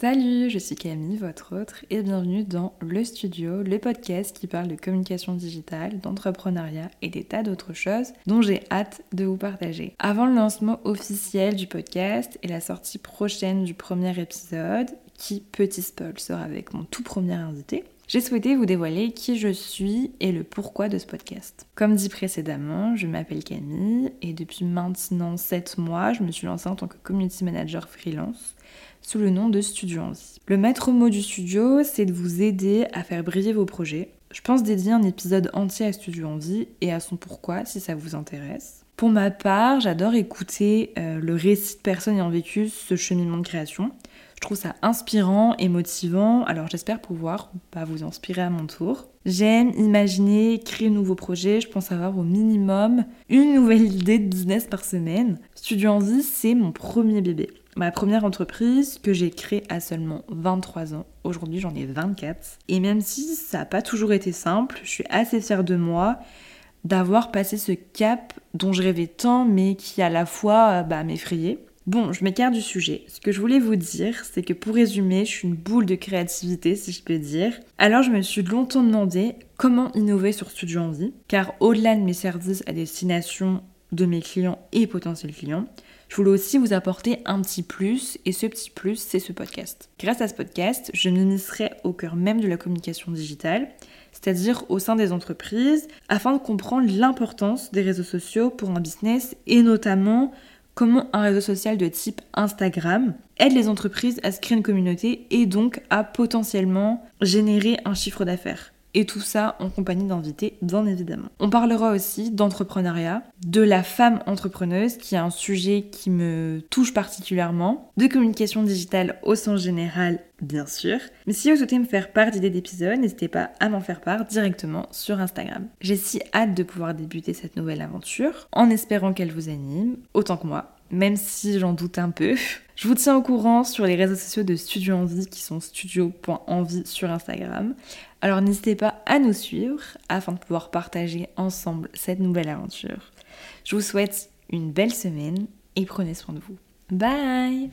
Salut, je suis Camille, votre autre, et bienvenue dans Le Studio, le podcast qui parle de communication digitale, d'entrepreneuriat et des tas d'autres choses dont j'ai hâte de vous partager. Avant le lancement officiel du podcast et la sortie prochaine du premier épisode, qui, petit spoil, sera avec mon tout premier invité, j'ai souhaité vous dévoiler qui je suis et le pourquoi de ce podcast. Comme dit précédemment, je m'appelle Camille et depuis maintenant 7 mois, je me suis lancée en tant que community manager freelance sous le nom de Studio Envie. Le maître mot du studio, c'est de vous aider à faire briller vos projets. Je pense dédier un épisode entier à Studio Envie et à son pourquoi si ça vous intéresse. Pour ma part, j'adore écouter euh, le récit de personnes ayant vécu ce cheminement de création. Je trouve ça inspirant et motivant, alors j'espère pouvoir bah, vous inspirer à mon tour. J'aime imaginer, créer de nouveaux projets, je pense avoir au minimum une nouvelle idée de business par semaine. Studio Envie, c'est mon premier bébé. Ma première entreprise que j'ai créée à seulement 23 ans. Aujourd'hui, j'en ai 24. Et même si ça n'a pas toujours été simple, je suis assez fière de moi d'avoir passé ce cap dont je rêvais tant, mais qui à la fois bah, m'effrayait. Bon, je m'écarte du sujet. Ce que je voulais vous dire, c'est que pour résumer, je suis une boule de créativité, si je peux dire. Alors je me suis longtemps demandé comment innover sur Studio Envie, car au-delà de mes services à destination de mes clients et potentiels clients, je voulais aussi vous apporter un petit plus, et ce petit plus, c'est ce podcast. Grâce à ce podcast, je m'initierai au cœur même de la communication digitale, c'est-à-dire au sein des entreprises, afin de comprendre l'importance des réseaux sociaux pour un business, et notamment comment un réseau social de type Instagram aide les entreprises à se créer une communauté et donc à potentiellement générer un chiffre d'affaires. Et tout ça en compagnie d'invités, bien évidemment. On parlera aussi d'entrepreneuriat, de la femme entrepreneuse, qui est un sujet qui me touche particulièrement, de communication digitale au sens général, bien sûr. Mais si vous souhaitez me faire part d'idées d'épisodes, n'hésitez pas à m'en faire part directement sur Instagram. J'ai si hâte de pouvoir débuter cette nouvelle aventure, en espérant qu'elle vous anime, autant que moi, même si j'en doute un peu. Je vous tiens au courant sur les réseaux sociaux de Studio Envie qui sont studio.envie sur Instagram. Alors n'hésitez pas à nous suivre afin de pouvoir partager ensemble cette nouvelle aventure. Je vous souhaite une belle semaine et prenez soin de vous. Bye